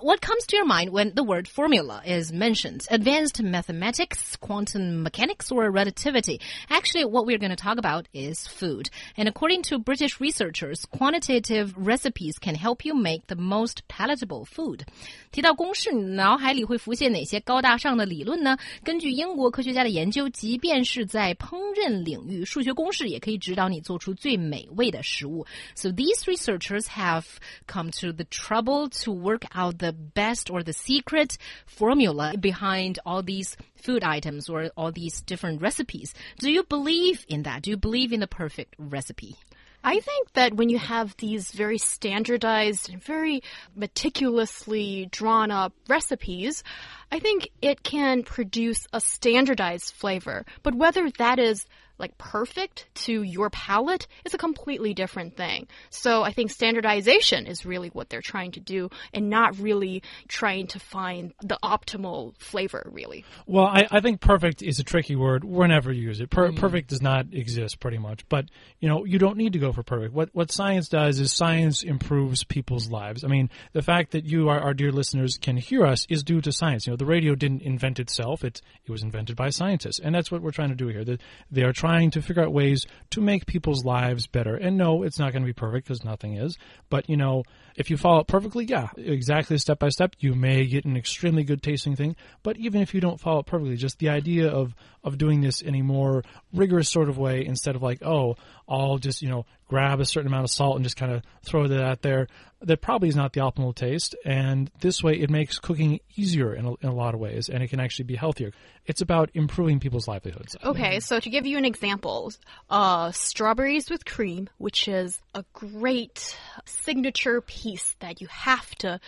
What comes to your mind when the word formula is mentioned? Advanced mathematics, quantum mechanics, or relativity? Actually, what we're going to talk about is food. And according to British researchers, quantitative recipes can help you make the most palatable food. 提到公式，你脑海里会浮现哪些高大上的理论呢？根据英国科学家的研究，即便是在烹饪领域，数学公式也可以指导你做出最美味的食物。So these researchers have come to the trouble to work out the best or the secret formula behind all these food items or all these different recipes. Do you believe in that? Do you believe in the perfect recipe? I think that when you have these very standardized, very meticulously drawn up recipes, I think it can produce a standardized flavor. But whether that is like perfect to your palate is a completely different thing. So I think standardization is really what they're trying to do and not really trying to find the optimal flavor, really. Well, I, I think perfect is a tricky word whenever you use it. Per- mm. Perfect does not exist pretty much, but you know, you don't need to go for perfect. What, what science does is science improves people's lives. I mean, the fact that you, our, our dear listeners, can hear us is due to science. You know, the radio didn't invent itself. It, it was invented by scientists. And that's what we're trying to do here. They, they are trying trying to figure out ways to make people's lives better. And no, it's not going to be perfect because nothing is. But, you know, if you follow it perfectly, yeah, exactly step by step, you may get an extremely good tasting thing. But even if you don't follow it perfectly, just the idea of, of doing this in a more rigorous sort of way instead of like, oh, I'll just, you know, grab a certain amount of salt and just kind of throw that out there. That probably is not the optimal taste. And this way, it makes cooking easier in a, in a lot of ways, and it can actually be healthier. It's about improving people's livelihoods. Okay, so to give you an example, uh, strawberries with cream, which is a great signature piece that you have to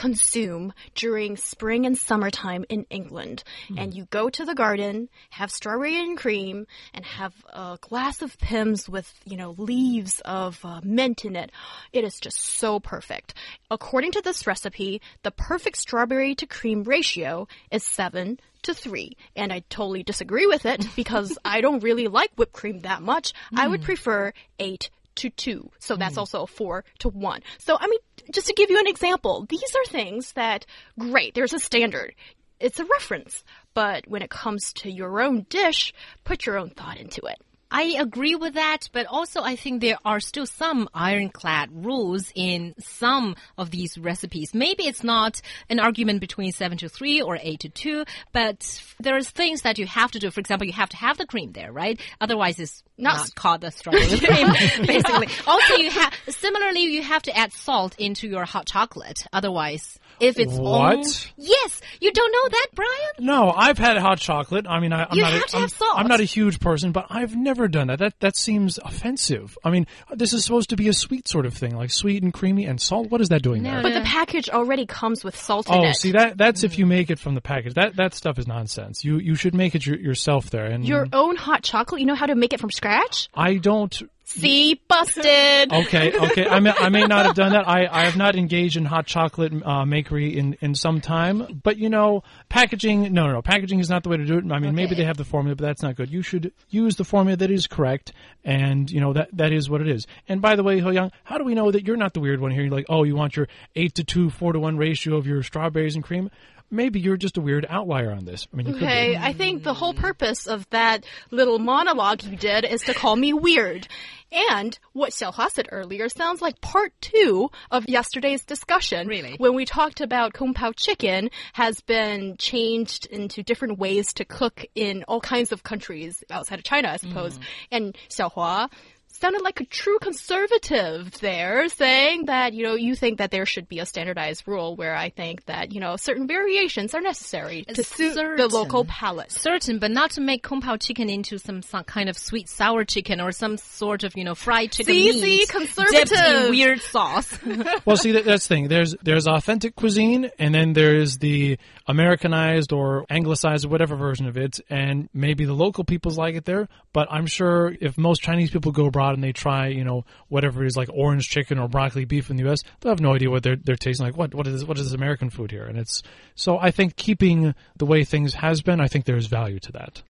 consume during spring and summertime in England. Mm. And you go to the garden, have strawberry and cream, and have a glass of Pimm's with, you know, leaves of uh, mint in it. It is just so perfect. According to this recipe, the perfect strawberry to cream ratio is 7 to 3. And I totally disagree with it because I don't really like whipped cream that much. Mm. I would hmm. prefer 8 to 2. So that's mm. also 4 to 1. So, I mean, just to give you an example, these are things that, great, there's a standard. It's a reference. But when it comes to your own dish, put your own thought into it. I agree with that, but also I think there are still some ironclad rules in some of these recipes. Maybe it's not an argument between 7 to 3 or 8 to 2, but there's things that you have to do. For example, you have to have the cream there, right? Otherwise it's not, not called the strawberry cream, basically. Also, you have, similarly, you have to add salt into your hot chocolate. Otherwise, if it's what? Own, yes, you don't know that, Brian? No, I've had hot chocolate. I mean, I, am you not. Have a, to I'm, have salt. I'm not a huge person, but I've never done that. That that seems offensive. I mean, this is supposed to be a sweet sort of thing, like sweet and creamy and salt. What is that doing no, there? But the package already comes with salt oh, in it. see that that's mm. if you make it from the package. That that stuff is nonsense. You you should make it your, yourself there. And your own hot chocolate. You know how to make it from scratch? I don't See, busted. Okay, okay. I may, I may not have done that. I, I have not engaged in hot chocolate uh, makery in, in some time. But, you know, packaging, no, no, no. Packaging is not the way to do it. I mean, okay. maybe they have the formula, but that's not good. You should use the formula that is correct. And, you know, that, that is what it is. And by the way, Ho Young, how do we know that you're not the weird one here? You're like, oh, you want your 8 to 2, 4 to 1 ratio of your strawberries and cream? maybe you're just a weird outlier on this. I mean, okay, I think the whole purpose of that little monologue you did is to call me weird. And what Xiaohua said earlier sounds like part two of yesterday's discussion. Really? When we talked about Kung Pao chicken has been changed into different ways to cook in all kinds of countries outside of China, I suppose. Mm. And Xiaohua sounded like a true conservative there, saying that, you know, you think that there should be a standardized rule where I think that, you know, certain variations are necessary to suit certain, the local palate. Certain, but not to make Kung Pao chicken into some, some kind of sweet sour chicken or some sort of, you know, fried chicken see, meat see, conservative. dipped in weird sauce. well, see, that, that's the thing. There's, there's authentic cuisine and then there's the Americanized or anglicized or whatever version of it. And maybe the local peoples like it there, but I'm sure if most Chinese people go abroad, abroad and they try, you know, whatever is like orange chicken or broccoli beef in the U.S., they'll have no idea what they're they're tasting like. What what is what is this American food here? And it's so I think keeping the way things has been, I think there's value to that.